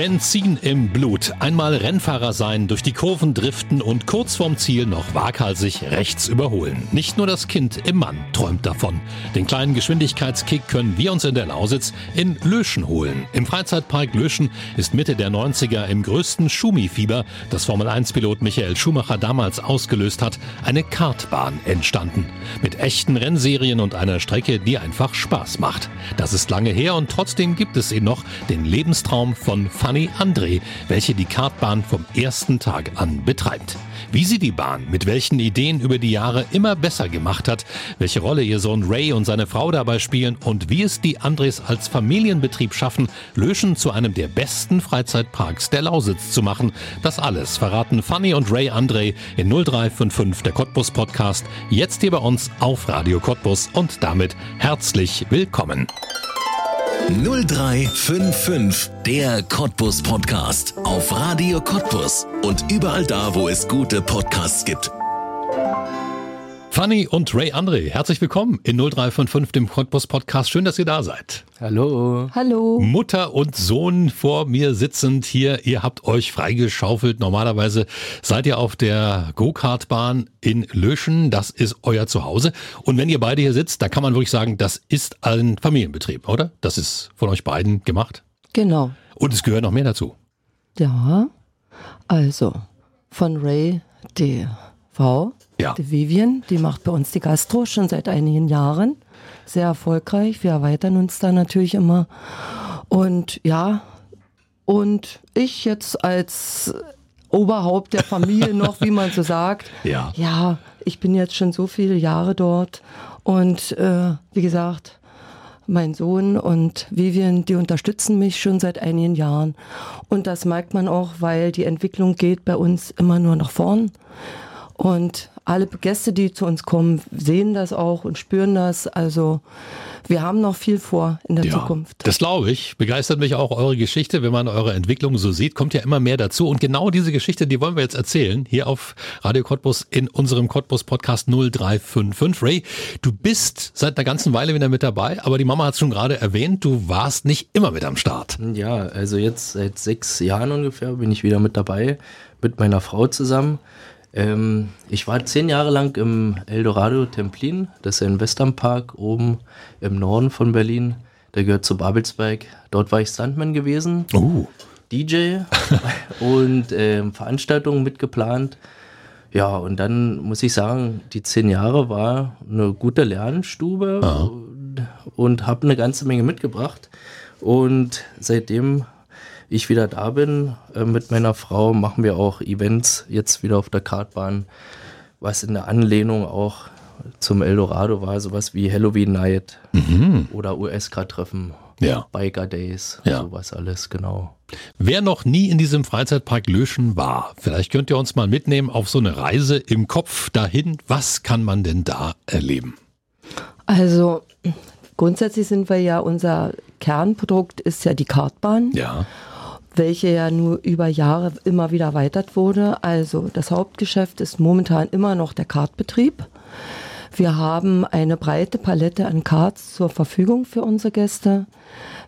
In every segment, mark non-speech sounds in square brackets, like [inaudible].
Benzin im Blut. Einmal Rennfahrer sein, durch die Kurven driften und kurz vorm Ziel noch waghalsig rechts überholen. Nicht nur das Kind im Mann träumt davon. Den kleinen Geschwindigkeitskick können wir uns in der Lausitz in Löschen holen. Im Freizeitpark Löschen ist Mitte der 90er im größten Schumi-Fieber, das Formel-1-Pilot Michael Schumacher damals ausgelöst hat, eine Kartbahn entstanden. Mit echten Rennserien und einer Strecke, die einfach Spaß macht. Das ist lange her und trotzdem gibt es ihn noch, den Lebenstraum von Fanny André, welche die Kartbahn vom ersten Tag an betreibt. Wie sie die Bahn mit welchen Ideen über die Jahre immer besser gemacht hat, welche Rolle ihr Sohn Ray und seine Frau dabei spielen und wie es die Andres als Familienbetrieb schaffen, Löschen zu einem der besten Freizeitparks der Lausitz zu machen, das alles verraten Fanny und Ray André in 0355 der Cottbus Podcast, jetzt hier bei uns auf Radio Cottbus und damit herzlich willkommen. 0355, der Cottbus Podcast. Auf Radio Cottbus und überall da, wo es gute Podcasts gibt. Fanny und Ray André, herzlich willkommen in 0355, dem Cottbus Podcast. Schön, dass ihr da seid. Hallo. Hallo. Mutter und Sohn vor mir sitzend hier. Ihr habt euch freigeschaufelt. Normalerweise seid ihr auf der Go-Kart-Bahn in Löschen. Das ist euer Zuhause. Und wenn ihr beide hier sitzt, da kann man wirklich sagen, das ist ein Familienbetrieb, oder? Das ist von euch beiden gemacht. Genau. Und es gehört noch mehr dazu. Ja. Also, von Ray, die Frau, Ja. die Vivian, die macht bei uns die Gastro schon seit einigen Jahren. Sehr erfolgreich. Wir erweitern uns da natürlich immer. Und ja, und ich jetzt als Oberhaupt der Familie noch, wie man so sagt. [laughs] Ja. Ja, ich bin jetzt schon so viele Jahre dort. Und äh, wie gesagt, mein Sohn und Vivian, die unterstützen mich schon seit einigen Jahren. Und das merkt man auch, weil die Entwicklung geht bei uns immer nur nach vorn. Und alle Gäste, die zu uns kommen, sehen das auch und spüren das. Also wir haben noch viel vor in der Zukunft. Das glaube ich. Begeistert mich auch eure Geschichte. Wenn man eure Entwicklung so sieht, kommt ja immer mehr dazu. Und genau diese Geschichte, die wollen wir jetzt erzählen. Hier auf Radio Cottbus in unserem Cottbus Podcast 0355. Ray, du bist seit einer ganzen Weile wieder mit dabei, aber die Mama hat es schon gerade erwähnt, du warst nicht immer mit am Start. Ja, also jetzt seit sechs Jahren ungefähr bin ich wieder mit dabei, mit meiner Frau zusammen. Ähm, ich war zehn Jahre lang im Eldorado Templin, das ist ein Westernpark oben im Norden von Berlin. Der gehört zu Babelsberg. Dort war ich Stuntman gewesen, Oh. DJ [laughs] und ähm, Veranstaltungen mitgeplant. Ja, und dann muss ich sagen, die zehn Jahre war eine gute Lernstube und, und habe eine ganze Menge mitgebracht. Und seitdem ich wieder da bin äh, mit meiner Frau, machen wir auch Events jetzt wieder auf der Kartbahn, was in der Anlehnung auch zum Eldorado war, sowas wie Halloween Night oder US-Treffen, Ja. Biker Days, Ja. sowas alles, genau. Wer noch nie in diesem Freizeitpark Löschen war, vielleicht könnt ihr uns mal mitnehmen auf so eine Reise im Kopf dahin. Was kann man denn da erleben? Also grundsätzlich sind wir ja, unser Kernprodukt ist ja die Kartbahn. Ja. Welche ja nur über Jahre immer wieder erweitert wurde. Also das Hauptgeschäft ist momentan immer noch der Kartbetrieb. Wir haben eine breite Palette an Karts zur Verfügung für unsere Gäste.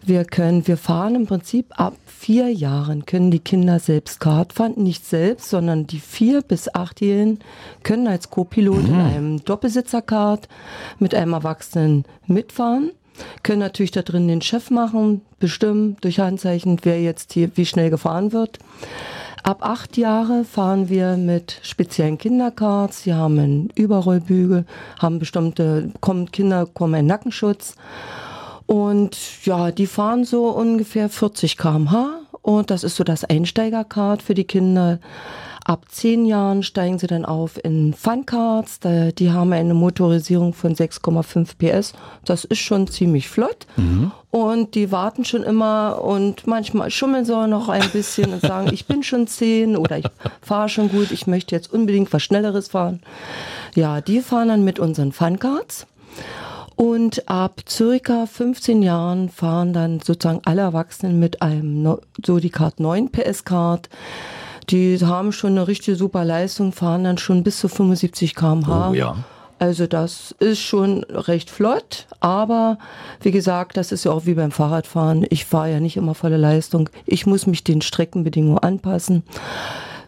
Wir können, wir fahren im Prinzip ab vier Jahren können die Kinder selbst Kart fahren, nicht selbst, sondern die vier bis achtjährigen können als Co-Pilot in einem Doppelsitzerkart mit einem Erwachsenen mitfahren können natürlich da drin den Chef machen, bestimmen durch Handzeichen, wer jetzt hier wie schnell gefahren wird. Ab acht Jahre fahren wir mit speziellen Kinderkarts. Sie haben einen Überrollbügel, haben bestimmte, kommen, Kinder kommen einen Nackenschutz. Und ja, die fahren so ungefähr 40 km/h. Und das ist so das Einsteigerkart für die Kinder. Ab zehn Jahren steigen sie dann auf in Funkarts. Da- Die haben eine Motorisierung von 6,5 PS. Das ist schon ziemlich flott. Und die warten schon immer und manchmal schummeln sie auch noch ein bisschen und sagen, ich bin schon zehn oder ich fahre schon gut, ich möchte jetzt unbedingt was Schnelleres fahren. Ja, die fahren dann mit unseren Funkarts. Und ab circa 15 Jahren fahren dann sozusagen alle Erwachsenen mit einem so die Kart 9 PS Kart. Die haben schon eine richtige super Leistung, fahren dann schon bis zu 75 km/h. Oh, ja. Also das ist schon recht flott, aber wie gesagt, das ist ja auch wie beim Fahrradfahren. Ich fahre ja nicht immer volle Leistung. Ich muss mich den Streckenbedingungen anpassen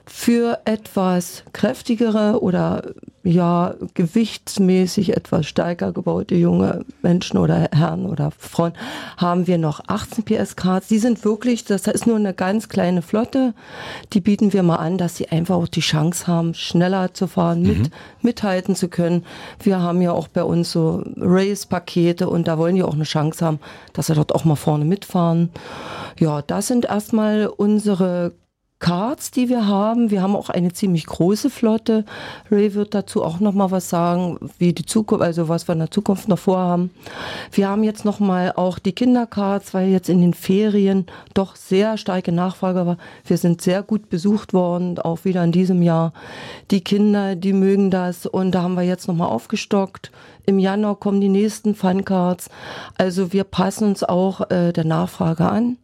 für etwas kräftigere oder ja gewichtsmäßig etwas stärker gebaute junge Menschen oder Herren oder Frauen haben wir noch 18 PS Cards. Die sind wirklich, das ist nur eine ganz kleine Flotte. Die bieten wir mal an, dass sie einfach auch die Chance haben, schneller zu fahren, mit, mhm. mithalten zu können. Wir haben ja auch bei uns so Race-Pakete und da wollen die auch eine Chance haben, dass sie dort auch mal vorne mitfahren. Ja, das sind erstmal unsere Cards, die wir haben. Wir haben auch eine ziemlich große Flotte. Ray wird dazu auch noch mal was sagen, wie die Zukunft, also was wir in der Zukunft noch vorhaben. Wir haben jetzt noch mal auch die Kindercards, weil jetzt in den Ferien doch sehr starke Nachfrage war. Wir sind sehr gut besucht worden, auch wieder in diesem Jahr. Die Kinder, die mögen das und da haben wir jetzt noch mal aufgestockt. Im Januar kommen die nächsten Funcards. Also wir passen uns auch äh, der Nachfrage an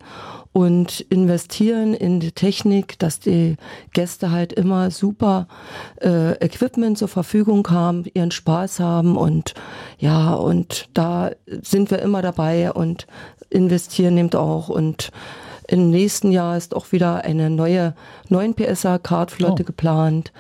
und investieren in die Technik, dass die Gäste halt immer super äh, Equipment zur Verfügung haben, ihren Spaß haben und ja, und da sind wir immer dabei und investieren eben auch und im nächsten Jahr ist auch wieder eine neue 9 PSA Kartflotte oh. geplant.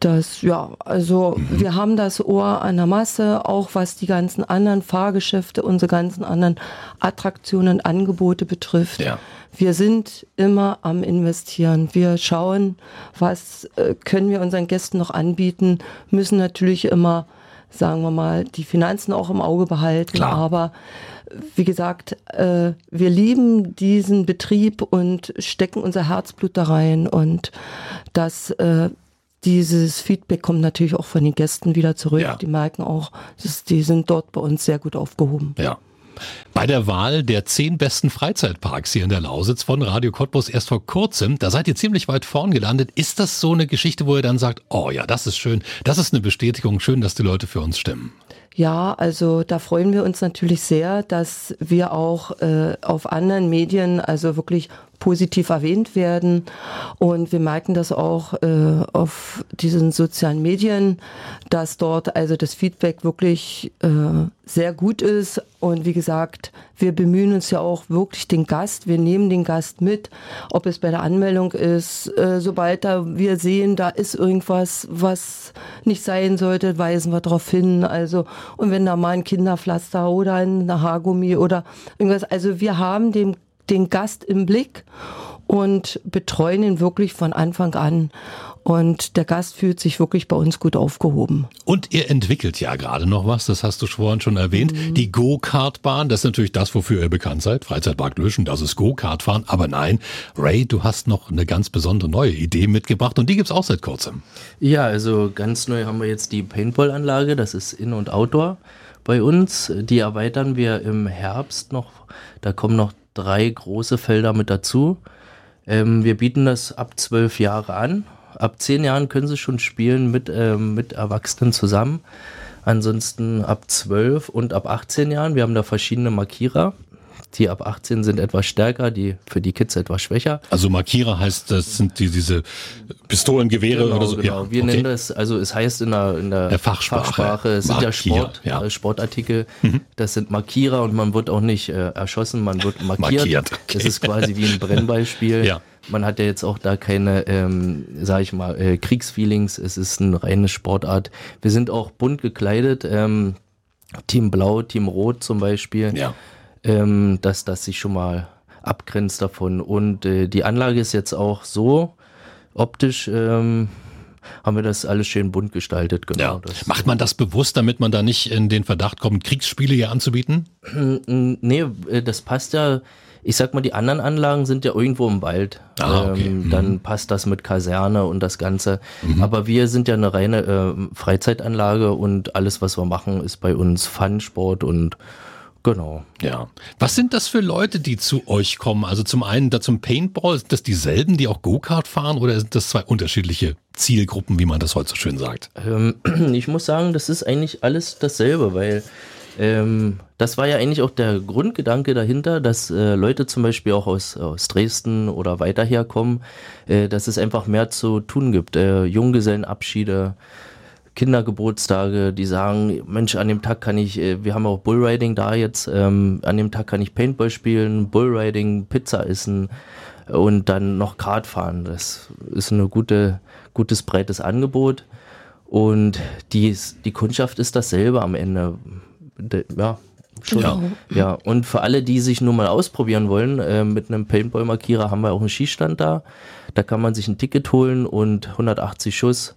Das, ja, also mhm. wir haben das Ohr an der Masse, auch was die ganzen anderen Fahrgeschäfte, unsere ganzen anderen Attraktionen, Angebote betrifft. Ja. Wir sind immer am Investieren. Wir schauen, was äh, können wir unseren Gästen noch anbieten, müssen natürlich immer, sagen wir mal, die Finanzen auch im Auge behalten. Klar. Aber wie gesagt, äh, wir lieben diesen Betrieb und stecken unser Herzblut da rein und das äh, dieses Feedback kommt natürlich auch von den Gästen wieder zurück. Ja. Die merken auch, dass die sind dort bei uns sehr gut aufgehoben. Ja. Bei der Wahl der zehn besten Freizeitparks hier in der Lausitz von Radio Cottbus erst vor kurzem, da seid ihr ziemlich weit vorn gelandet. Ist das so eine Geschichte, wo ihr dann sagt, oh ja, das ist schön, das ist eine Bestätigung, schön, dass die Leute für uns stimmen? Ja, also da freuen wir uns natürlich sehr, dass wir auch äh, auf anderen Medien, also wirklich positiv erwähnt werden. Und wir merken das auch äh, auf diesen sozialen Medien, dass dort also das Feedback wirklich äh, sehr gut ist. Und wie gesagt, wir bemühen uns ja auch wirklich den Gast. Wir nehmen den Gast mit, ob es bei der Anmeldung ist. Äh, sobald da wir sehen, da ist irgendwas, was nicht sein sollte, weisen wir darauf hin. Also, und wenn da mal ein Kinderpflaster oder ein Haargummi oder irgendwas, also wir haben dem den Gast im Blick und betreuen ihn wirklich von Anfang an. Und der Gast fühlt sich wirklich bei uns gut aufgehoben. Und ihr entwickelt ja gerade noch was, das hast du vorhin schon erwähnt. Mhm. Die Go-Kart-Bahn, das ist natürlich das, wofür ihr bekannt seid. Freizeitpark Löschen, das ist Go-Kart fahren. Aber nein, Ray, du hast noch eine ganz besondere neue Idee mitgebracht und die gibt's auch seit kurzem. Ja, also ganz neu haben wir jetzt die Paintball-Anlage, das ist In- und Outdoor bei uns. Die erweitern wir im Herbst noch. Da kommen noch drei große Felder mit dazu. Ähm, wir bieten das ab zwölf Jahre an. Ab zehn Jahren können sie schon spielen mit, ähm, mit Erwachsenen zusammen. Ansonsten ab zwölf und ab 18 Jahren. Wir haben da verschiedene Markierer. Die ab 18 sind etwas stärker, die für die Kids etwas schwächer. Also Markierer heißt, das sind die, diese Pistolengewehre genau, oder so. Genau. Ja, wir okay. nennen das, also es heißt in der, in der, der Fachsprache, Fachsprache, es sind ja, Sport, ja. Äh, Sportartikel, mhm. das sind Markierer und man wird auch nicht äh, erschossen, man wird markiert. markiert okay. Das ist quasi wie ein Brennbeispiel. [laughs] ja. Man hat ja jetzt auch da keine, ähm, sag ich mal, äh, Kriegsfeelings. Es ist eine reine Sportart. Wir sind auch bunt gekleidet. Ähm, Team Blau, Team Rot zum Beispiel. Ja ähm, dass das sich schon mal abgrenzt davon. Und äh, die Anlage ist jetzt auch so optisch. Ähm, haben wir das alles schön bunt gestaltet. Genau. Ja. Macht man das bewusst, damit man da nicht in den Verdacht kommt, Kriegsspiele hier anzubieten? nee, äh, das passt ja. Ich sag mal, die anderen Anlagen sind ja irgendwo im Wald. Ah, okay. ähm, mhm. Dann passt das mit Kaserne und das Ganze. Mhm. Aber wir sind ja eine reine äh, Freizeitanlage und alles, was wir machen, ist bei uns Fun, Sport und Genau. Ja. Was sind das für Leute, die zu euch kommen? Also zum einen da zum Paintball, sind das dieselben, die auch Go-Kart fahren oder sind das zwei unterschiedliche Zielgruppen, wie man das heute so schön sagt? Ähm, [clears throat] ich muss sagen, das ist eigentlich alles dasselbe, weil Ähm, das war ja eigentlich auch der Grundgedanke dahinter, dass äh, Leute zum Beispiel auch aus, aus Dresden oder weiter herkommen, äh, dass es einfach mehr zu tun gibt. Äh, Junggesellenabschiede, Kindergeburtstage, die sagen, Mensch, an dem Tag kann ich, äh, wir haben auch Bullriding da jetzt, ähm, an dem Tag kann ich Paintball spielen, Bullriding, Pizza essen und dann noch Kart fahren. Das ist ein gute, gutes, breites Angebot. Und die, die Kundschaft ist dasselbe am Ende. Ja, schon. Ja. ja, und für alle, die sich nur mal ausprobieren wollen, äh, mit einem Paintball-Markierer haben wir auch einen Schießstand da. Da kann man sich ein Ticket holen und 180 Schuss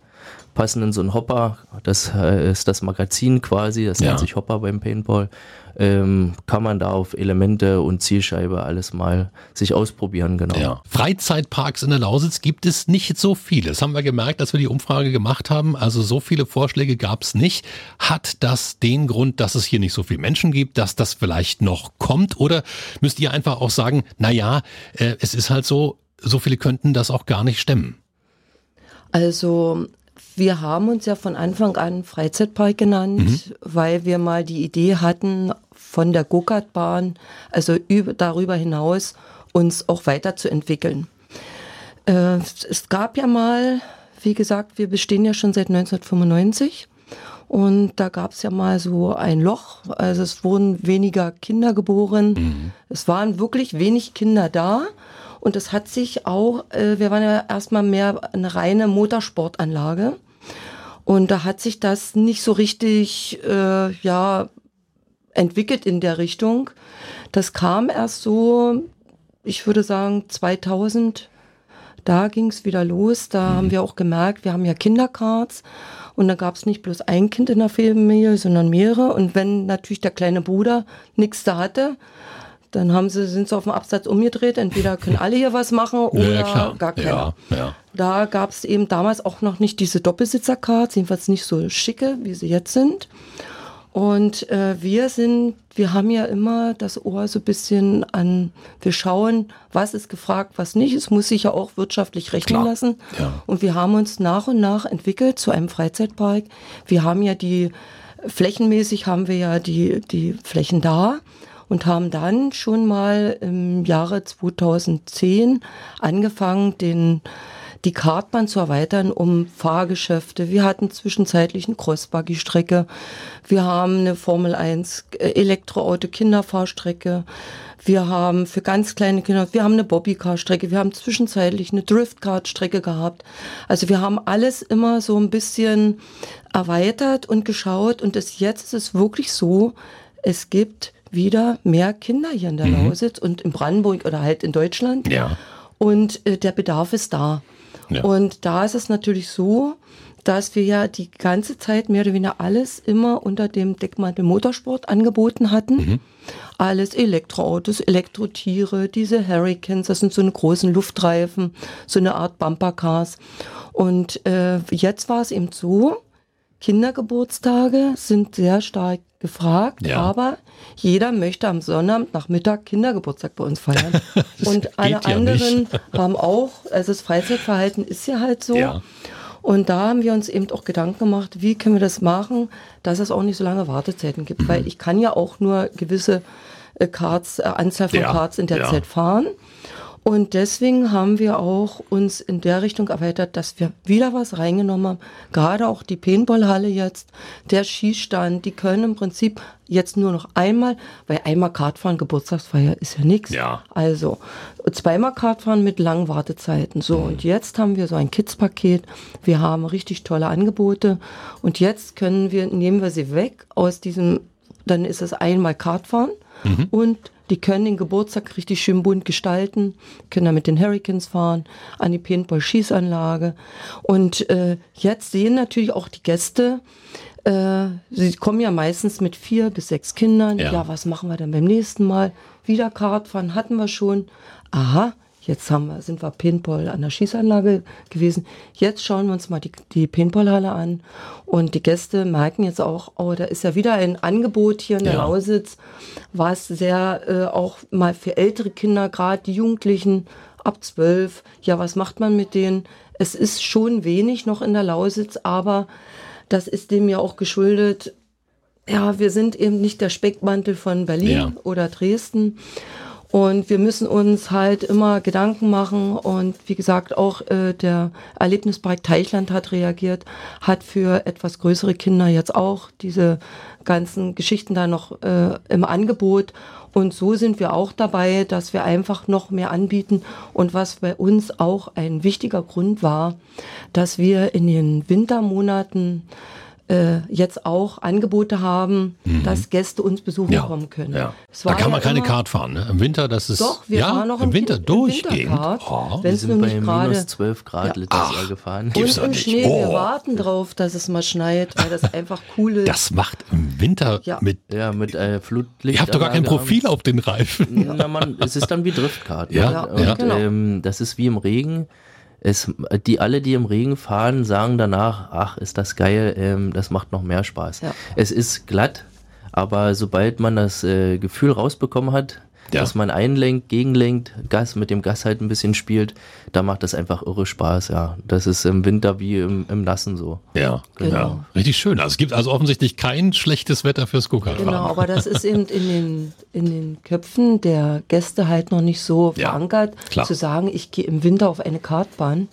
passen in so einen Hopper. Das äh, ist das Magazin quasi, das ja. nennt sich Hopper beim Paintball. Ähm, kann man da auf Elemente und Zielscheibe alles mal sich ausprobieren, genau. Ja. Freizeitparks in der Lausitz gibt es nicht so viele. Das haben wir gemerkt, als wir die Umfrage gemacht haben. Also so viele Vorschläge gab es nicht. Hat das den Grund, dass es hier nicht so viele Menschen gibt, dass das vielleicht noch kommt? Oder müsst ihr einfach auch sagen, na ja, äh, es ist halt so, so viele könnten das auch gar nicht stemmen? Also wir haben uns ja von Anfang an Freizeitpark genannt, mhm. weil wir mal die Idee hatten, von der Go-Kart-Bahn, also über, darüber hinaus, uns auch weiterzuentwickeln. Äh, es gab ja mal, wie gesagt, wir bestehen ja schon seit 1995 und da gab es ja mal so ein Loch, also es wurden weniger Kinder geboren, mhm. es waren wirklich wenig Kinder da und es hat sich auch, äh, wir waren ja erstmal mehr eine reine Motorsportanlage. Und da hat sich das nicht so richtig, äh, ja, entwickelt in der Richtung. Das kam erst so, ich würde sagen, 2000. Da ging es wieder los. Da mhm. haben wir auch gemerkt, wir haben ja Kindercards. Und da gab es nicht bloß ein Kind in der Familie, sondern mehrere. Und wenn natürlich der kleine Bruder nichts da hatte, dann haben sie, sind sie auf dem Absatz umgedreht. Entweder können alle hier was machen oder ja, gar keiner. Ja, ja. Da gab es eben damals auch noch nicht diese Doppelsitzercards, jedenfalls nicht so schicke, wie sie jetzt sind. Und äh, wir sind, wir haben ja immer das Ohr so ein bisschen an, wir schauen, was ist gefragt, was nicht. Es muss sich ja auch wirtschaftlich rechnen Klar. lassen. Ja. Und wir haben uns nach und nach entwickelt zu einem Freizeitpark. Wir haben ja die, flächenmäßig haben wir ja die, die Flächen da und haben dann schon mal im Jahre 2010 angefangen, den die Kartbahn zu erweitern um Fahrgeschäfte. Wir hatten zwischenzeitlich eine Crossbuggy-Strecke. Wir haben eine Formel 1 äh, Elektroauto Kinderfahrstrecke. Wir haben für ganz kleine Kinder, wir haben eine Bobbycar-Strecke, wir haben zwischenzeitlich eine Driftcard-Strecke gehabt. Also wir haben alles immer so ein bisschen erweitert und geschaut und das jetzt ist es wirklich so, es gibt wieder mehr Kinder hier in der mhm. Lausitz und in Brandenburg oder halt in Deutschland. Ja. Und äh, der Bedarf ist da. Ja. Und da ist es natürlich so, dass wir ja die ganze Zeit mehr oder weniger alles immer unter dem Deckmantel Motorsport angeboten hatten. Mhm. Alles Elektroautos, Elektrotiere, diese Hurricanes, das sind so eine großen Luftreifen, so eine Art Bumpercars. Und äh, jetzt war es eben so, Kindergeburtstage sind sehr stark gefragt, ja. aber jeder möchte am Sonnabend Nachmittag Kindergeburtstag bei uns feiern. [laughs] Und alle anderen nicht. haben auch, also das Freizeitverhalten ist ja halt so. Ja. Und da haben wir uns eben auch Gedanken gemacht, wie können wir das machen, dass es auch nicht so lange Wartezeiten gibt. Mhm. Weil ich kann ja auch nur gewisse äh, Cards, äh, Anzahl von ja. Cards in der Zeit fahren. Und deswegen haben wir auch uns in der Richtung erweitert, dass wir wieder was reingenommen haben. Gerade auch die Paintballhalle jetzt, der Skistand, die können im Prinzip jetzt nur noch einmal, weil einmal Kartfahren, Geburtstagsfeier ist ja nichts. Ja. Also zweimal Kartfahren mit langen Wartezeiten. So, mhm. und jetzt haben wir so ein Kids-Paket. Wir haben richtig tolle Angebote. Und jetzt können wir, nehmen wir sie weg aus diesem, dann ist es einmal Kartfahren mhm. und die können den Geburtstag richtig schön bunt gestalten, können da mit den Hurricanes fahren, an die Paintball-Schießanlage. Und äh, jetzt sehen natürlich auch die Gäste, äh, sie kommen ja meistens mit vier bis sechs Kindern. Ja. ja, was machen wir denn beim nächsten Mal? Wieder Kartfahren hatten wir schon. Aha, Jetzt haben wir, sind wir Paintball an der Schießanlage gewesen. Jetzt schauen wir uns mal die, die Paintballhalle an. Und die Gäste merken jetzt auch, oh, da ist ja wieder ein Angebot hier in der ja. Lausitz, was sehr äh, auch mal für ältere Kinder, gerade die Jugendlichen ab zwölf, ja, was macht man mit denen? Es ist schon wenig noch in der Lausitz, aber das ist dem ja auch geschuldet, ja, wir sind eben nicht der Speckmantel von Berlin ja. oder Dresden. Und wir müssen uns halt immer Gedanken machen. Und wie gesagt, auch äh, der Erlebnispark Teichland hat reagiert, hat für etwas größere Kinder jetzt auch diese ganzen Geschichten da noch äh, im Angebot. Und so sind wir auch dabei, dass wir einfach noch mehr anbieten. Und was bei uns auch ein wichtiger Grund war, dass wir in den Wintermonaten äh, jetzt auch Angebote haben, mhm. dass Gäste uns besuchen ja. kommen können. Ja. Da kann ja man keine Kart fahren, ne? Im Winter, das ist Doch, wir ja, fahren noch im, Winter im durchgehend. Oh. Wir sind bei minus 12 Grad letztes Jahr gefahren. Und im Schnee, oh. wir warten drauf, dass es mal schneit, weil das einfach cool ist. Das macht im Winter ja. mit ja mit äh, Flutlicht. Ihr habt doch gar kein Profil auf den Reifen. Na, man, es ist dann wie Driftkarten. Ja, ja. Und, genau. ähm, das ist wie im Regen es, die alle, die im Regen fahren, sagen danach, ach, ist das geil, ähm, das macht noch mehr Spaß. Ja. Es ist glatt, aber sobald man das äh, Gefühl rausbekommen hat, ja. dass man einlenkt, gegenlenkt, Gas mit dem Gas halt ein bisschen spielt, da macht das einfach irre Spaß, ja. Das ist im Winter wie im, im Nassen so. Ja, genau. Ja. Richtig schön. Also es gibt also offensichtlich kein schlechtes Wetter fürs go Genau, aber das ist eben in den, in den Köpfen der Gäste halt noch nicht so ja, verankert, klar. zu sagen, ich gehe im Winter auf eine Kartbahn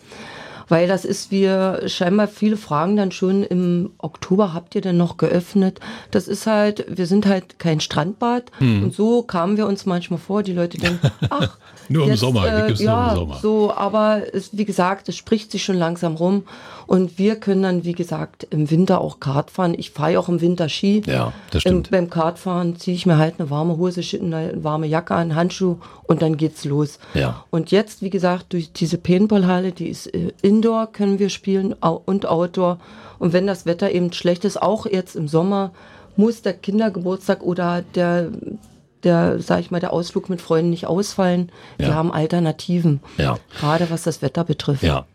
weil das ist, wir scheinbar viele fragen dann schon im Oktober, habt ihr denn noch geöffnet? Das ist halt, wir sind halt kein Strandbad hm. und so kamen wir uns manchmal vor, die Leute denken, [laughs] ach, nur im Sommer, äh, ja, nur im Sommer. So, aber es, wie gesagt, es spricht sich schon langsam rum und wir können dann, wie gesagt, im Winter auch Kart fahren. Ich fahre ja auch im Winter Ski. Ja, das stimmt. Im, beim Kartfahren ziehe ich mir halt eine warme Hose, eine warme Jacke an, Handschuh und dann geht's los. Ja. Und jetzt, wie gesagt, durch diese Paintballhalle, die ist äh, Indoor, können wir spielen und Outdoor. Und wenn das Wetter eben schlecht ist, auch jetzt im Sommer, muss der Kindergeburtstag oder der der, sag ich mal, der Ausflug mit Freunden nicht ausfallen. Wir haben Alternativen. Ja. Gerade was das Wetter betrifft. Ja.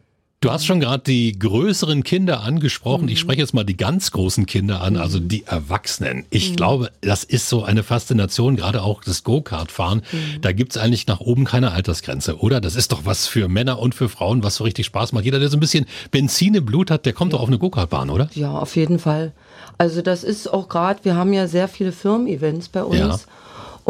Du hast schon gerade die größeren Kinder angesprochen. Mhm. Ich spreche jetzt mal die ganz großen Kinder an, also mhm. die Erwachsenen. Ich mhm. glaube, das ist so eine Faszination, gerade auch das Go-Kart-Fahren. Mhm. Da gibt's eigentlich nach oben keine Altersgrenze, oder? Das ist doch was für Männer und für Frauen, was so richtig Spaß macht. Jeder, der so ein bisschen Benzin im Blut hat, der kommt ja. doch auf eine Go-Kart-Bahn, oder? Ja, auf jeden Fall. Also das ist auch gerade, wir haben ja sehr viele Firmen-Events bei uns. Ja.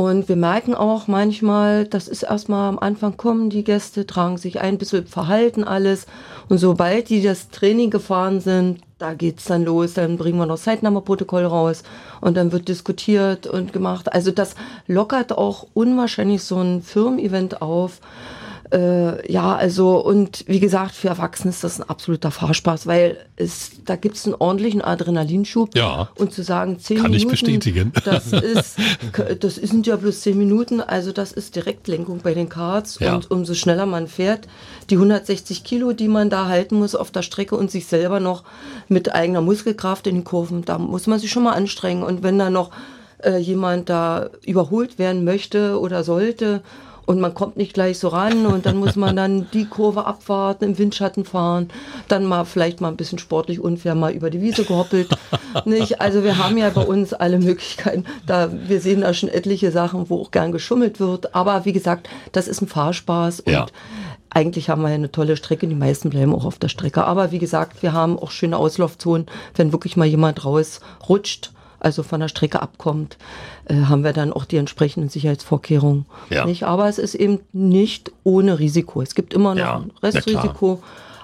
Und wir merken auch manchmal, das ist erstmal am Anfang kommen die Gäste, tragen sich ein bisschen verhalten alles. Und sobald die das Training gefahren sind, da geht's dann los, dann bringen wir noch Zeitnahmeprotokoll raus und dann wird diskutiert und gemacht. Also das lockert auch unwahrscheinlich so ein Firmen-Event auf. Äh, ja, also und wie gesagt, für Erwachsene ist das ein absoluter Fahrspaß, weil es, da gibt es einen ordentlichen Adrenalinschub. Ja. Und zu sagen, zehn Kann Minuten. ich bestätigen. Das ist, das sind ja bloß zehn Minuten, also das ist Direktlenkung bei den Karts ja. und umso schneller man fährt, die 160 Kilo, die man da halten muss auf der Strecke und sich selber noch mit eigener Muskelkraft in den Kurven, da muss man sich schon mal anstrengen. Und wenn da noch äh, jemand da überholt werden möchte oder sollte, und man kommt nicht gleich so ran und dann muss man dann die Kurve abwarten, im Windschatten fahren, dann mal vielleicht mal ein bisschen sportlich unfair mal über die Wiese gehoppelt. nicht? Also wir haben ja bei uns alle Möglichkeiten. Da, wir sehen da schon etliche Sachen, wo auch gern geschummelt wird. Aber wie gesagt, das ist ein Fahrspaß und ja. eigentlich haben wir eine tolle Strecke. Die meisten bleiben auch auf der Strecke. Aber wie gesagt, wir haben auch schöne Auslaufzonen, wenn wirklich mal jemand rausrutscht also von der Strecke abkommt, äh, haben wir dann auch die entsprechenden Sicherheitsvorkehrungen. Ja. Nicht? Aber es ist eben nicht ohne Risiko. Es gibt immer noch ja, ein Restrisiko.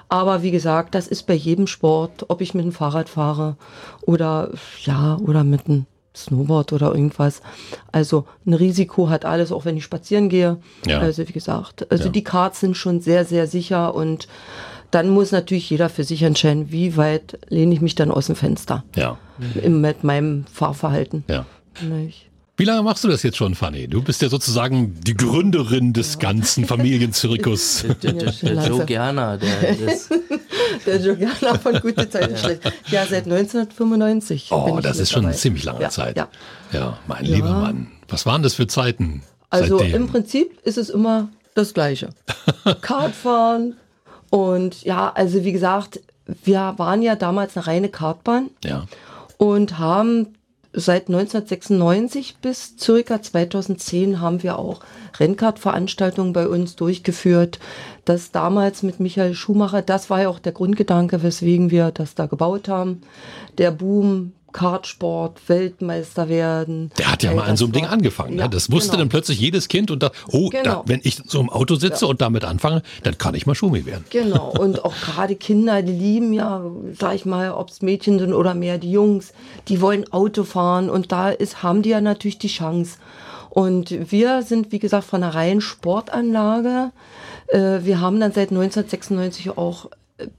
Aber wie gesagt, das ist bei jedem Sport, ob ich mit dem Fahrrad fahre oder ja, oder mit einem Snowboard oder irgendwas. Also ein Risiko hat alles, auch wenn ich spazieren gehe. Ja. Also wie gesagt, also ja. die Karts sind schon sehr, sehr sicher und dann muss natürlich jeder für sich entscheiden, wie weit lehne ich mich dann aus dem Fenster. Ja. Im, mit meinem Fahrverhalten. Ja. Nicht. Wie lange machst du das jetzt schon, Fanny? Du bist ja sozusagen die Gründerin des ja. ganzen Familienzirkus. [laughs] der, der, Gerner, der, das der Joe Gerner von Gute Zeiten [laughs] schlecht. Ja, seit 1995. Oh, das ist schon eine ziemlich lange ja, Zeit. Ja, ja mein lieber Mann. Was waren das für Zeiten? Also seitdem? im Prinzip ist es immer das Gleiche. [laughs] Kartfahren, und ja, also wie gesagt, wir waren ja damals eine reine Kartbahn ja. und haben seit 1996 bis circa 2010 haben wir auch Rennkartveranstaltungen bei uns durchgeführt. Das damals mit Michael Schumacher, das war ja auch der Grundgedanke, weswegen wir das da gebaut haben. Der Boom Kartsport, Weltmeister werden. Der hat ja mal an so einem Ding angefangen. Ja, ne? Das wusste genau. dann plötzlich jedes Kind und da, oh, da, Genau. wenn ich so im Auto sitze und damit anfange, dann kann ich mal Schumi werden. Genau, [laughs] und auch gerade Kinder, die lieben ja, sag ich mal, ob es Mädchen sind oder mehr die Jungs, die wollen Auto fahren und da ist, haben die ja natürlich die Chance. Und wir sind, wie gesagt, von einer reinen Sportanlage. Äh, wir haben dann seit 1996 auch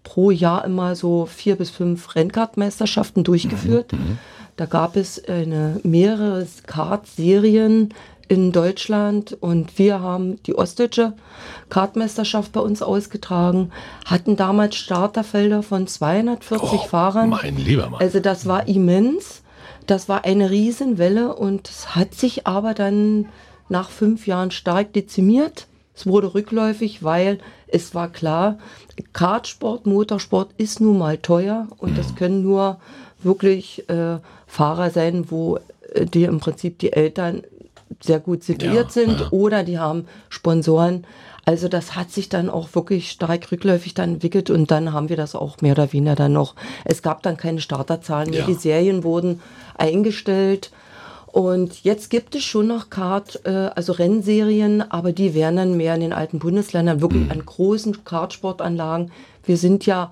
pro Jahr immer so vier bis fünf Rennkartmeisterschaften durchgeführt. Da gab es eine, mehrere Kartserien in Deutschland und wir haben die Ostdeutsche Kartmeisterschaft bei uns ausgetragen, hatten damals Starterfelder von 240 Oh, Fahrern. mein lieber Mann. Also das war immens. Das war eine Riesenwelle und es hat sich aber dann nach fünf Jahren stark dezimiert. Es wurde rückläufig, weil es war klar, Kartsport, Motorsport ist nun mal teuer und das können nur wirklich äh, Fahrer sein, wo äh, die im Prinzip die Eltern sehr gut situiert Ja, sind ja. oder die haben Sponsoren. Also das hat sich dann auch wirklich stark rückläufig dann entwickelt und dann haben wir das auch mehr oder weniger dann noch. Es gab dann keine Starterzahlen mehr, Ja. die Serien wurden eingestellt und jetzt gibt es schon noch Kart, äh, also Rennserien, aber die wären dann mehr in den alten Bundesländern, wirklich Mhm. an großen Kartsportanlagen. Wir sind ja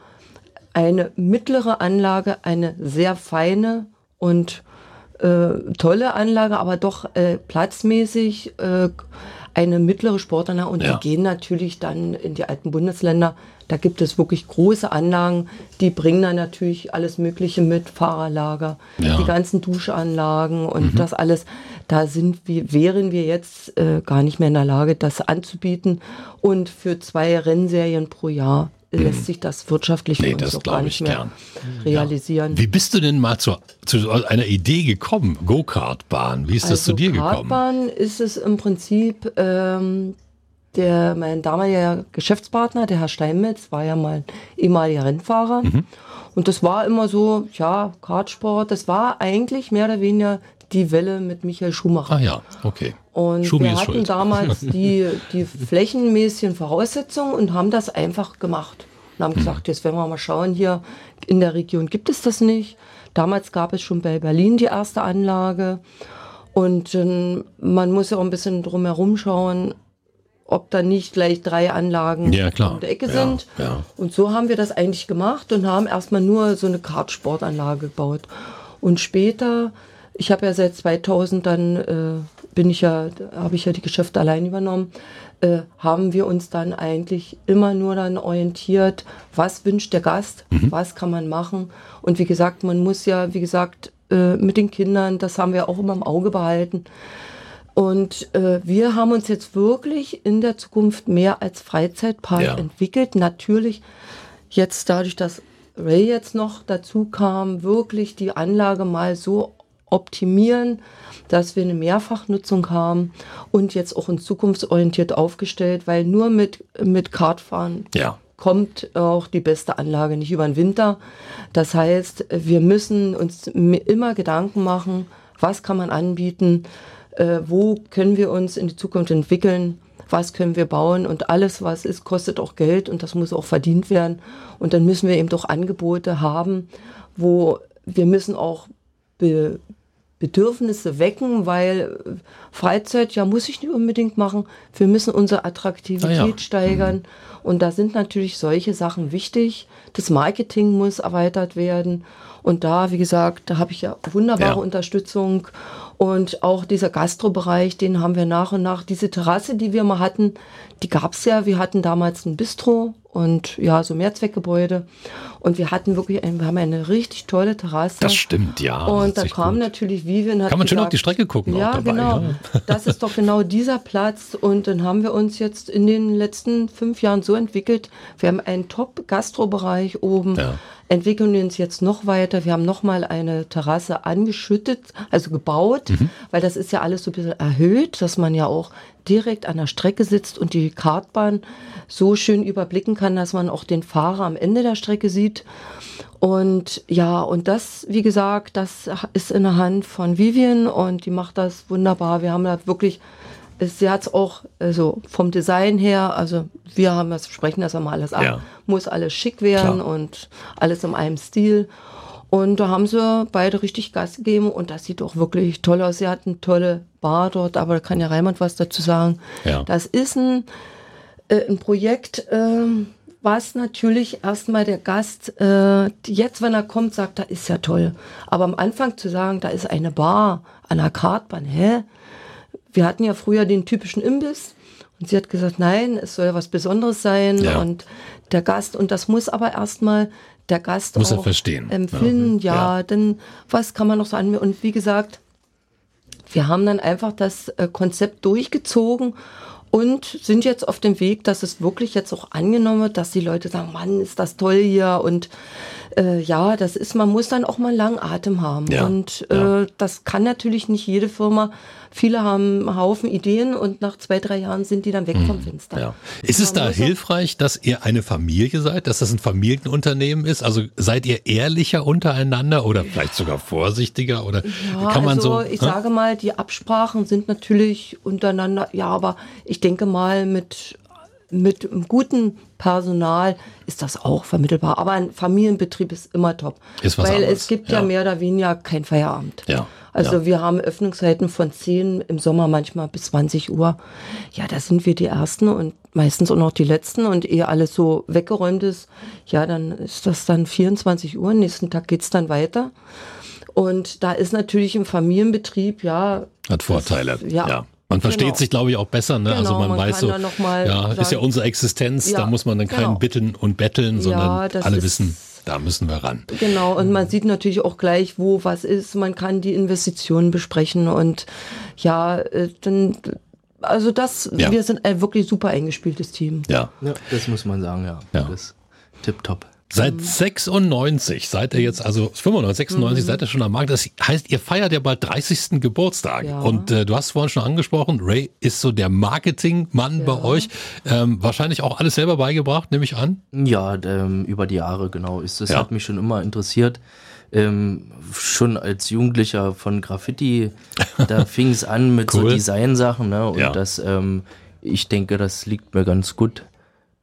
eine mittlere Anlage, eine sehr feine und äh, tolle Anlage, aber doch äh, platzmäßig äh, eine mittlere Sportanlage und Ja. die gehen natürlich dann in die alten Bundesländer. Da gibt es wirklich große Anlagen, die bringen dann natürlich alles Mögliche mit, Fahrerlager, Ja. Mhm. die ganzen Duschanlagen und das alles. Da sind wir, wären wir jetzt äh, gar nicht mehr in der Lage, das anzubieten. Und für zwei Rennserien pro Jahr lässt sich das wirtschaftlich Mhm. Nee, das auch gar ich nicht mehr gern. realisieren. Wie bist du denn mal zu, zu einer Idee gekommen? Go-Kart-Bahn. Wie ist das zu dir gekommen? Also Kartbahn ist es im Prinzip, ähm, der, mein damaliger Geschäftspartner, der Herr Steinmetz, war ja mal ehemaliger Rennfahrer. Mhm. Und das war immer so, ja, Kartsport, das war eigentlich mehr oder weniger die Welle mit Michael Schumacher. Ah ja, okay. Und Schumi wir hatten schuld. damals [laughs] die, die flächenmäßigen Voraussetzungen und haben das einfach gemacht. Und haben gesagt, jetzt werden wir mal schauen, hier in der Region gibt es das nicht. Damals gab es schon bei Berlin die erste Anlage. Und ähm, man muss ja auch ein bisschen drumherum schauen, ob da nicht gleich drei Anlagen Ja, klar. um die Ecke Ja, sind. ja. Und so haben wir das eigentlich gemacht und haben erstmal nur so eine Kartsportanlage gebaut. Und später, ich habe ja seit 2000 dann, äh, bin ich ja, habe ich ja die Geschäfte allein übernommen, äh, haben wir uns dann eigentlich immer nur dann orientiert, was wünscht der Gast, was kann man machen. Und wie gesagt, man muss ja, wie gesagt, äh, mit den Kindern, das haben wir auch immer im Auge behalten. Und äh, wir haben uns jetzt wirklich in der Zukunft mehr als Freizeitpark Ja. entwickelt. Natürlich jetzt dadurch, dass Ray jetzt noch dazu kam, wirklich die Anlage mal so optimieren, dass wir eine Mehrfachnutzung haben und jetzt auch in zukunftsorientiert aufgestellt, weil nur mit, mit Kartfahren Ja. kommt auch die beste Anlage nicht über den Winter. Das heißt, wir müssen uns immer Gedanken machen, was kann man anbieten, äh, wo können wir uns in die Zukunft entwickeln, was können wir bauen und alles, was ist, kostet auch Geld und das muss auch verdient werden. Und dann müssen wir eben doch Angebote haben, wo wir müssen auch be Bedürfnisse wecken, weil äh, Freizeit, ja, muss ich nicht unbedingt machen. Wir müssen unsere Attraktivität Ah ja. steigern. Und da sind natürlich solche Sachen wichtig. Das Marketing muss erweitert werden. Und da, wie gesagt, da habe ich ja wunderbare Ja. Unterstützung. Und auch dieser Gastrobereich, den haben wir nach und nach. Diese Terrasse, die wir mal hatten, die gab es ja. Wir hatten damals ein Bistro und ja, so Mehrzweckgebäude. Und wir hatten wirklich, ein, wir haben eine richtig tolle Terrasse. Das stimmt, ja. Und da kam gut. natürlich Vivian hat Kann man schön gesagt, auf die Strecke gucken Ja, dabei, genau. ja. [laughs] Das ist doch genau dieser Platz. Und dann haben wir uns jetzt in den letzten fünf Jahren so entwickelt. Wir haben einen Top-Gastrobereich oben. Ja. Entwickeln wir uns jetzt noch weiter. Wir haben nochmal eine Terrasse angeschüttet, also gebaut, Mhm. weil das ist ja alles so ein bisschen erhöht, dass man ja auch direkt an der Strecke sitzt und die Kartbahn so schön überblicken kann, dass man auch den Fahrer am Ende der Strecke sieht. Und ja, und das, wie gesagt, das ist in der Hand von Vivian und die macht das wunderbar. Wir haben da wirklich, sie hat es auch, also vom Design her, also wir haben das, sprechen das einmal alles ab, Ja. muss alles schick werden Klar. und alles in einem Stil. Und da haben sie beide richtig Gas gegeben und das sieht auch wirklich toll aus. Sie hatten tolle Bar dort, aber da kann ja Raimund was dazu sagen. Ja. Das ist ein, äh, ein Projekt, äh, was natürlich erstmal der Gast äh, jetzt, wenn er kommt, sagt, da ist ja toll. Aber am Anfang zu sagen, da ist eine Bar an der Kartbahn, hä? Wir hatten ja früher den typischen Imbiss. Und sie hat gesagt, nein, es soll was Besonderes sein. Ja. Und der Gast, und das muss aber erstmal der Gast Muss er auch verstehen. empfinden. Ja, Ja. denn was kann man noch so an mir? Und wie gesagt, wir haben dann einfach das äh, Konzept durchgezogen und sind jetzt auf dem Weg, dass es wirklich jetzt auch angenommen wird, dass die Leute sagen, Mann, ist das toll hier und äh, ja, das ist, man muss dann auch mal einen langen Atem haben Ja, und ja. äh, das kann natürlich nicht jede Firma. Viele haben einen Haufen Ideen und nach zwei, drei Jahren sind die dann weg vom Fenster. Mhm. Ja. Ist es da hilfreich, dass ihr eine Familie seid, dass das ein Familienunternehmen ist? Also seid ihr ehrlicher untereinander oder vielleicht sogar vorsichtiger oder Ja, kann man also so? ich hä? sage mal, die Absprachen sind natürlich untereinander, ja, aber ich denke mal mit mit einem guten Personal ist das auch vermittelbar. Aber ein Familienbetrieb ist immer top. Ist weil anderes, es gibt ja. ja. mehr oder weniger kein Feierabend. Ja, Also ja. wir haben Öffnungszeiten von 10 im Sommer manchmal bis 20 Uhr. Ja, da sind wir die Ersten und meistens auch noch die Letzten. Und ehe alles so weggeräumt ist, ja, dann ist das dann 24 Uhr. Nächsten Tag geht's dann weiter. Und da ist natürlich im Familienbetrieb, ja. Hat Vorteile. das- ja. ja. Man versteht Genau. sich, glaube ich, auch besser. Ne? also Genau, man, man weiß so, dann noch mal ja, ist ja sagen- unsere Existenz. da Ja, muss man dann keinen genau. bitteln und betteln, sondern das alle wissen, da müssen wir ran. Genau, und man sieht natürlich auch gleich, wo was ist. Man kann die Investitionen besprechen und ja, äh, dann, also das, Ja. wir sind ein wirklich super eingespieltes Team. Ja. Ja, das muss man sagen, ja. Ja. Das ist tipptopp. Seit 96 seid ihr jetzt, also 95, 96 seid ihr schon am Markt. Das heißt, ihr feiert ja bald 30. Geburtstag. Ja. Und äh, du hast vorhin schon angesprochen, Ray ist so der Marketingmann bei euch. Ähm, wahrscheinlich auch alles selber beigebracht, nehme ich an. Ja, ähm, über die Jahre, genau. Ist, das Ja. hat mich schon immer interessiert. Ähm, schon als Jugendlicher von Graffiti, da [laughs] fing es an mit Cool. so Designsachen, ne? Und Ja. das, ähm, ich denke, das liegt mir ganz gut.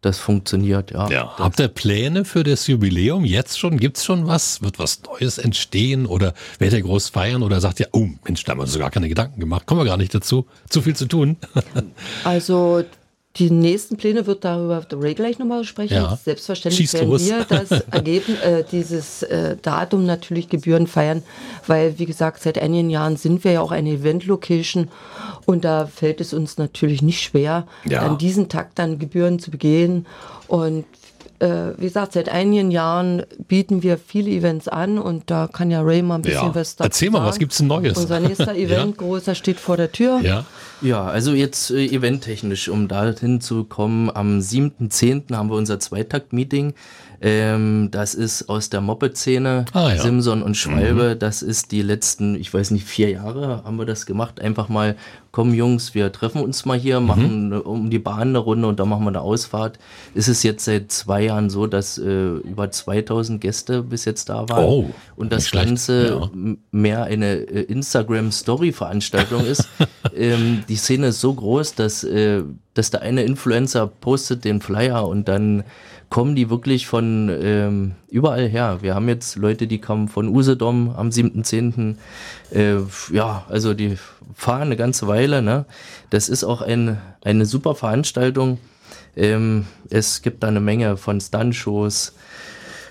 Das funktioniert, ja. Ja. Das, Habt ihr Pläne für das Jubiläum jetzt schon? Gibt's schon was? Wird was Neues entstehen? Oder werdet ihr groß feiern? Oder sagt ihr, oh Mensch, da haben wir uns gar keine Gedanken gemacht. Kommen wir gar nicht dazu. Zu viel zu tun. [laughs] Also die nächsten Pläne wird darüber der Ray gleich nochmal sprechen. Ja. Selbstverständlich Schieß werden los. wir das [laughs] Ergebnis, äh, dieses äh, Datum natürlich Gebühren feiern, weil wie gesagt, seit einigen Jahren sind wir ja auch eine Event-Location und da fällt es uns natürlich nicht schwer, Ja. an diesen Tag dann Gebühren zu begehen. Und äh, wie gesagt, seit einigen Jahren bieten wir viele Events an und da kann ja Ray mal ein bisschen Ja. was dazu Erzähl mal, sagen. was gibt's denn Neues? Unser nächster [laughs] Event, großer, steht vor der Tür. ja. Ja, also jetzt äh, eventtechnisch, um dahin zu kommen, am 7.10. haben wir unser Zweitakt-Meeting. Ähm, das ist aus der Moped-Szene, Ah, ja. Simson und Schwalbe. Das ist die letzten, ich weiß nicht, vier Jahre haben wir das gemacht. Einfach mal, komm Jungs, wir treffen uns mal hier, machen äh, um die Bahn eine Runde und dann machen wir eine Ausfahrt. Ist es jetzt seit zwei Jahren so, dass äh, über 2000 Gäste bis jetzt da waren. Oh, und das. Ganze Ja. mehr eine äh, Instagram-Story-Veranstaltung ist. [laughs] ähm, die Szene ist so groß, dass, äh, dass der eine Influencer postet den Flyer und dann kommen die wirklich von ähm, überall her. Wir haben jetzt Leute, die kommen von Usedom am 7.10. Äh, ja, also die fahren eine ganze Weile. Ne? Das ist auch ein, eine super Veranstaltung. Ähm, es gibt da eine Menge von Stuntshows.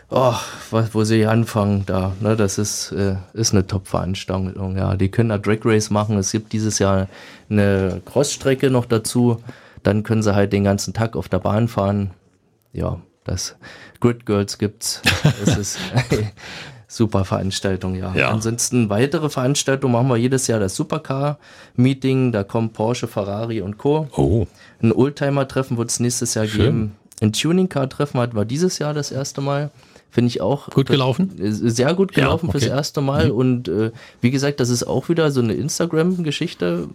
Oh, wo sie anfangen, da, ne, das ist, äh, ist eine Top-Veranstaltung, ja. Die können da Drag Race machen. Es gibt dieses Jahr eine Crossstrecke noch dazu. Dann können sie halt den ganzen Tag auf der Bahn fahren. Ja, das Grid Girls gibt's. Das [laughs] ist eine [laughs] super Veranstaltung, ja. Ja. Ansonsten weitere Veranstaltungen machen wir jedes Jahr das Supercar-Meeting. Da kommen Porsche, Ferrari und Co. Oh. Ein Oldtimer-Treffen wird es nächstes Jahr Schön. geben. Ein Tuning-Car-Treffen hatten wir dieses Jahr das erste Mal. Finde ich auch. Gut gelaufen? Sehr gut Ja, gelaufen fürs okay. Mhm. erste Mal. Und äh, wie gesagt, das ist auch wieder so eine Instagram-Geschichte.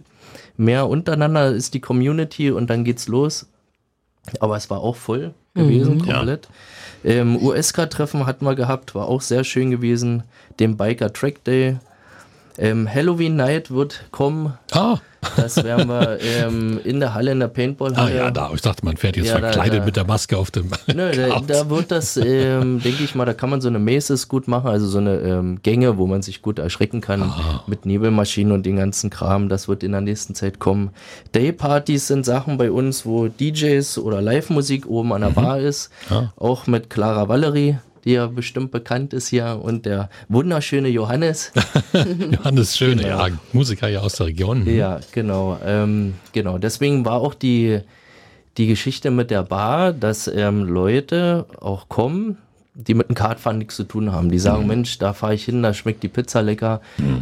Mehr untereinander ist die Community und dann geht's los. Aber es war auch voll gewesen, Mhm. Ja. komplett. Ähm, USK-Treffen hatten wir gehabt, war auch sehr schön gewesen. Den Biker Track Day. Ähm, Halloween Night wird kommen. Ah, Das werden wir ähm, in der Halle, in der Paintball-Halle. Ah ja, da. Ich dachte, man fährt jetzt Ja, verkleidet da- mit der Maske auf dem Nö, da, [laughs] da wird das, ähm, denke ich mal, da kann man so eine Maces gut machen, also so eine ähm, Gänge, wo man sich gut erschrecken kann Ah. mit Nebelmaschinen und den ganzen Kram. Das wird in der nächsten Zeit kommen. Daypartys sind Sachen bei uns, wo DJs oder Live-Musik oben an der Bar ist. Ah. Auch mit Clara Valerie, die ja bestimmt bekannt ist hier, und der wunderschöne Johannes. [laughs] Johannes Schöne, ja, Musiker ja aus der Region. Genau. Ja, genau. Ähm, genau. Deswegen war auch die, die Geschichte mit der Bar, dass ähm, Leute auch kommen, die mit dem Kartfahren nichts zu tun haben. Die sagen, Mensch, da fahre ich hin, da schmeckt die Pizza lecker,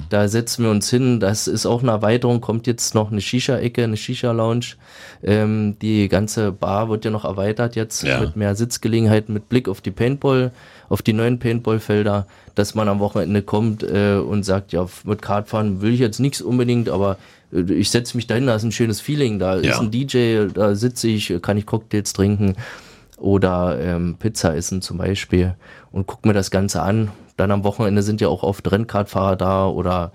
da setzen wir uns hin. Das ist auch eine Erweiterung, kommt jetzt noch eine Shisha-Ecke, eine Shisha-Lounge. Ähm, die ganze Bar wird ja noch erweitert jetzt Ja. mit mehr Sitzgelegenheiten, mit Blick auf die Paintball, auf die neuen Paintball-Felder, dass man am Wochenende kommt äh, und sagt, ja, mit Kartfahren will ich jetzt nichts unbedingt, aber äh, ich setze mich dahin, da ist ein schönes Feeling, da Ja. ist ein DJ, da sitze ich, kann ich Cocktails trinken oder ähm, Pizza essen zum Beispiel und guck mir das Ganze an. Dann am Wochenende sind ja auch oft Rennkartfahrer da oder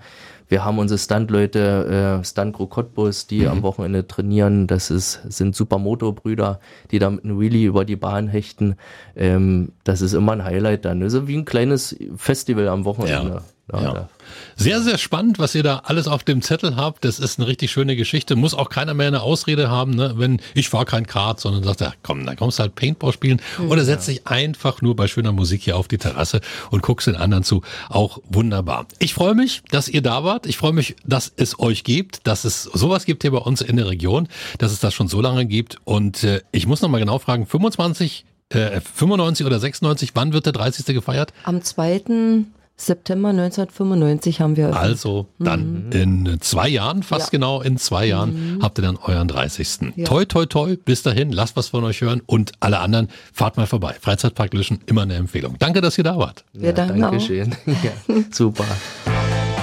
wir haben unsere Stuntleute, äh, Stunt-Crew Cottbus, die am Wochenende trainieren. Das ist, sind Supermoto-Brüder, die da mit einem Wheelie über die Bahn hechten. Ähm, das ist immer ein Highlight dann. Also wie ein kleines Festival am Wochenende. Ja. Ja. Sehr, sehr spannend, was ihr da alles auf dem Zettel habt. Das ist eine richtig schöne Geschichte. Muss auch keiner mehr eine Ausrede haben, ne? wenn ich fahre kein Kart, sondern sagt, ja, komm, dann kommst du halt Paintball spielen oder setz dich einfach nur bei schöner Musik hier auf die Terrasse und guckst den anderen zu. Auch wunderbar. Ich freue mich, dass ihr da wart. Ich freue mich, dass es euch gibt, dass es sowas gibt hier bei uns in der Region, dass es das schon so lange gibt. Und äh, ich muss nochmal genau fragen, 25, äh, 95 oder 96, wann wird der 30. gefeiert? Am 2. September 1995 haben wir eröffnet. Also dann in zwei Jahren, fast Ja. genau in zwei Jahren, habt ihr dann euren 30. Ja. Toi, toi, toi, bis dahin, lasst was von euch hören und alle anderen, fahrt mal vorbei. Freizeitpark Lüschen, immer eine Empfehlung. Danke, dass ihr da wart. Wir danken auch. Dankeschön. [laughs] ja, super.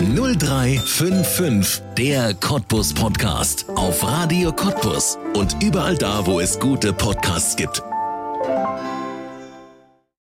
0355, der Cottbus Podcast. Auf Radio Cottbus und überall da, wo es gute Podcasts gibt.